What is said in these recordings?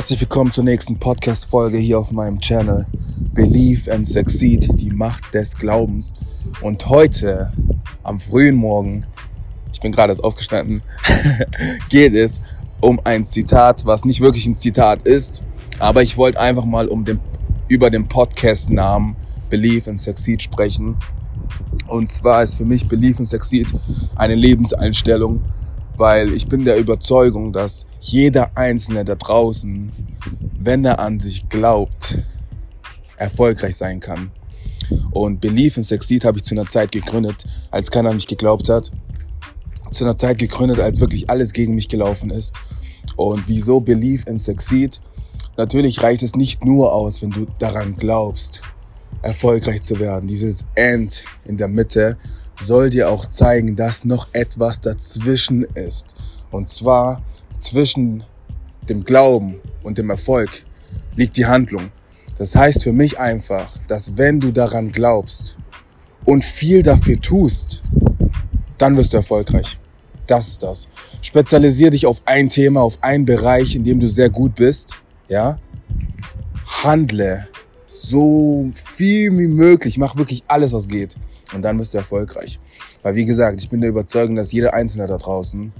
Herzlich willkommen zur nächsten Podcast-Folge hier auf meinem Channel Believe and Succeed, die Macht des Glaubens. Und heute, am frühen Morgen, ich bin gerade erst aufgestanden, geht es um ein Zitat, was nicht wirklich ein Zitat ist, aber ich wollte einfach mal um den, über den Podcast-Namen Believe and Succeed sprechen. Und zwar ist für mich Believe and Succeed eine Lebenseinstellung, weil ich bin der Überzeugung, dass jeder Einzelne da draußen, wenn er an sich glaubt, erfolgreich sein kann. Und Believe in Succeed habe ich zu einer Zeit gegründet, als keiner an mich geglaubt hat. Zu einer Zeit gegründet, als wirklich alles gegen mich gelaufen ist. Und wieso Believe in Succeed? Natürlich reicht es nicht nur aus, wenn du daran glaubst, erfolgreich zu werden. Dieses End in der Mitte soll dir auch zeigen, dass noch etwas dazwischen ist. Und zwar zwischen dem Glauben und dem Erfolg liegt die Handlung. Das heißt für mich einfach, dass wenn du daran glaubst und viel dafür tust, dann wirst du erfolgreich. Das ist das. Spezialisier dich auf ein Thema, auf einen Bereich, in dem du sehr gut bist. Ja? Handle so viel wie möglich. Mach wirklich alles, was geht. Und dann bist du erfolgreich. Weil wie gesagt, ich bin der Überzeugung, dass jeder Einzelne da draußen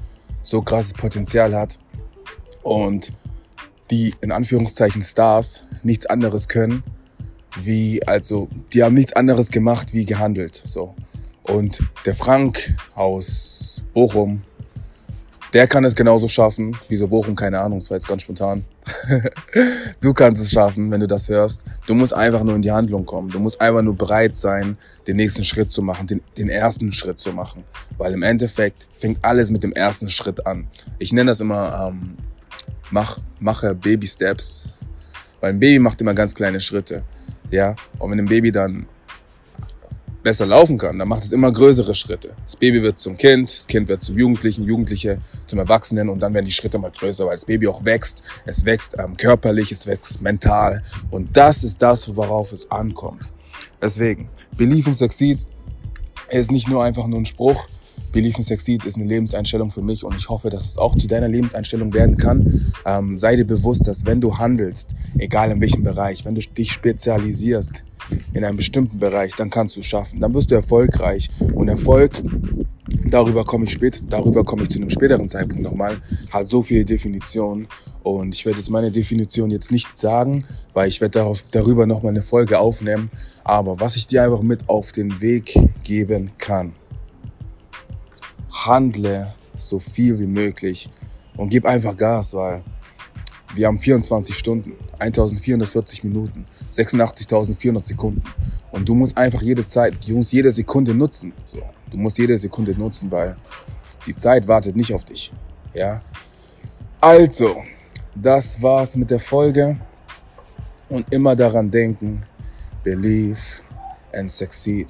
so krasses Potenzial hat und die in Anführungszeichen Stars nichts anderes können, wie, also, die haben nichts anderes gemacht, wie gehandelt, so. Und der Frank aus Bochum, der kann es genauso schaffen. Wieso Bochum? Keine Ahnung, das war jetzt ganz spontan. du kannst es schaffen, wenn du das hörst. Du musst einfach nur in die Handlung kommen. Du musst einfach nur bereit sein, den nächsten Schritt zu machen, den, den ersten Schritt zu machen. Weil im Endeffekt fängt alles mit dem ersten Schritt an. Ich nenne das immer, ähm, mach, mache Baby Steps. Weil ein Baby macht immer ganz kleine Schritte. Ja, und wenn ein Baby dann besser laufen kann, dann macht es immer größere Schritte. Das Baby wird zum Kind, das Kind wird zum Jugendlichen, Jugendliche zum Erwachsenen und dann werden die Schritte mal größer, weil das Baby auch wächst. Es wächst ähm, körperlich, es wächst mental und das ist das, worauf es ankommt. Deswegen, Believe in Succeed ist nicht nur einfach nur ein Spruch, Believe in Succeed ist eine Lebenseinstellung für mich und ich hoffe, dass es auch zu deiner Lebenseinstellung werden kann. Ähm, sei dir bewusst, dass wenn du handelst, egal in welchem Bereich, wenn du dich spezialisierst in einem bestimmten Bereich, dann kannst du es schaffen. Dann wirst du erfolgreich. Und Erfolg, darüber komme ich später, darüber komme ich zu einem späteren Zeitpunkt nochmal, hat so viele Definitionen. Und ich werde jetzt meine Definition jetzt nicht sagen, weil ich werde darauf, darüber nochmal eine Folge aufnehmen. Aber was ich dir einfach mit auf den Weg geben kann, handle so viel wie möglich und gib einfach Gas, weil wir haben 24 Stunden, 1440 Minuten, 86.400 Sekunden. Und du musst einfach jede Zeit, du musst jede Sekunde nutzen. So. Du musst jede Sekunde nutzen, weil die Zeit wartet nicht auf dich. Ja? Also, das war's mit der Folge. Und immer daran denken, believe and succeed.